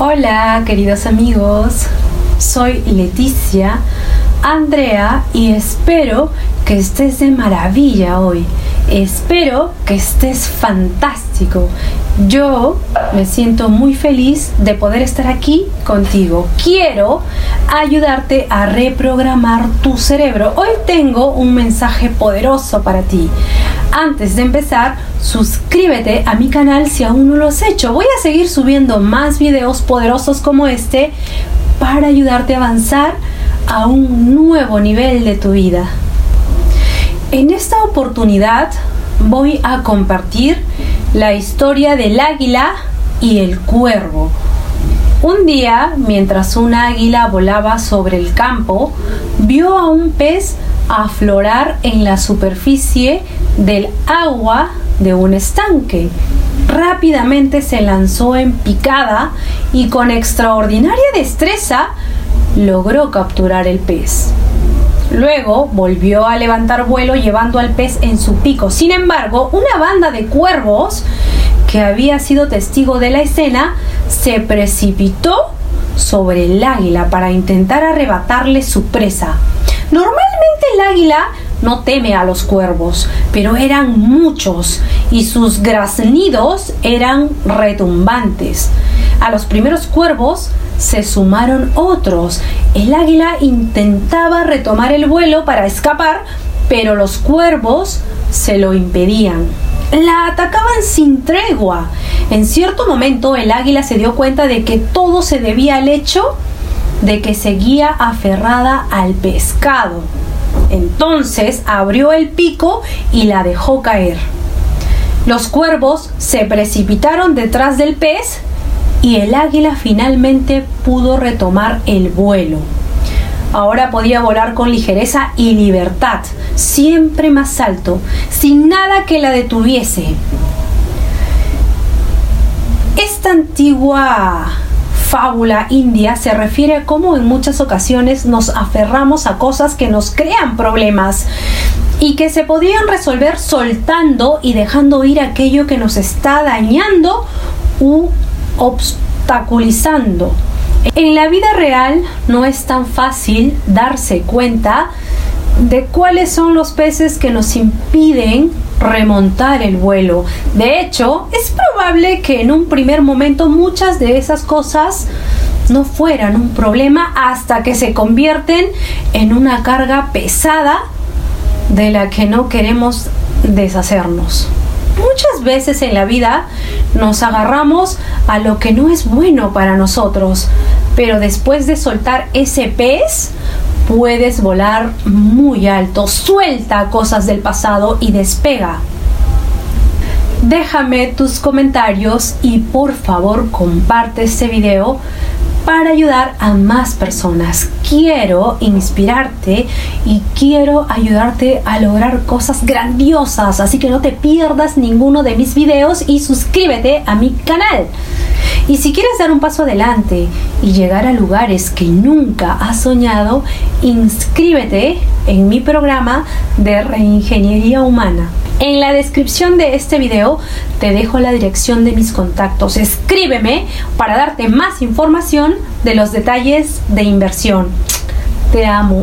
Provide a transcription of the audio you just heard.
Hola queridos amigos, soy Leticia Andrea y espero que estés de maravilla hoy. Espero que estés fantástico. Yo me siento muy feliz de poder estar aquí contigo. Quiero ayudarte a reprogramar tu cerebro. Hoy tengo un mensaje poderoso para ti. Antes de empezar, suscríbete a mi canal si aún no lo has hecho. Voy a seguir subiendo más videos poderosos como este para ayudarte a avanzar a un nuevo nivel de tu vida. En esta oportunidad voy a compartir la historia del águila y el cuervo. Un día, mientras un águila volaba sobre el campo, vio a un pez aflorar en la superficie del agua de un estanque. Rápidamente se lanzó en picada y con extraordinaria destreza logró capturar el pez. Luego volvió a levantar vuelo llevando al pez en su pico. Sin embargo, una banda de cuervos que había sido testigo de la escena se precipitó sobre el águila para intentar arrebatarle su presa. Normalmente el águila no teme a los cuervos, pero eran muchos y sus graznidos eran retumbantes. A los primeros cuervos se sumaron otros. El águila intentaba retomar el vuelo para escapar, pero los cuervos se lo impedían. La atacaban sin tregua. En cierto momento el águila se dio cuenta de que todo se debía al hecho de que seguía aferrada al pescado. Entonces abrió el pico y la dejó caer. Los cuervos se precipitaron detrás del pez y el águila finalmente pudo retomar el vuelo. Ahora podía volar con ligereza y libertad, siempre más alto, sin nada que la detuviese. Esta antigua fábula india se refiere a cómo en muchas ocasiones nos aferramos a cosas que nos crean problemas y que se podían resolver soltando y dejando ir aquello que nos está dañando u obstaculizando. En la vida real no es tan fácil darse cuenta de cuáles son los peces que nos impiden remontar el vuelo. De hecho, es probable que en un primer momento muchas de esas cosas no fueran un problema hasta que se convierten en una carga pesada de la que no queremos deshacernos. Muchas veces en la vida nos agarramos a lo que no es bueno para nosotros, pero después de soltar ese pez, puedes volar muy alto. Suelta cosas del pasado y despega. Déjame tus comentarios y por favor comparte este video para ayudar a más personas. Quiero inspirarte y quiero ayudarte a lograr cosas grandiosas, así que no te pierdas ninguno de mis videos y suscríbete a mi canal. Y si quieres dar un paso adelante y llegar a lugares que nunca has soñado, inscríbete en mi programa de reingeniería humana. En la descripción de este video te dejo la dirección de mis contactos. Escríbeme para darte más información de los detalles de inversión. Te amo.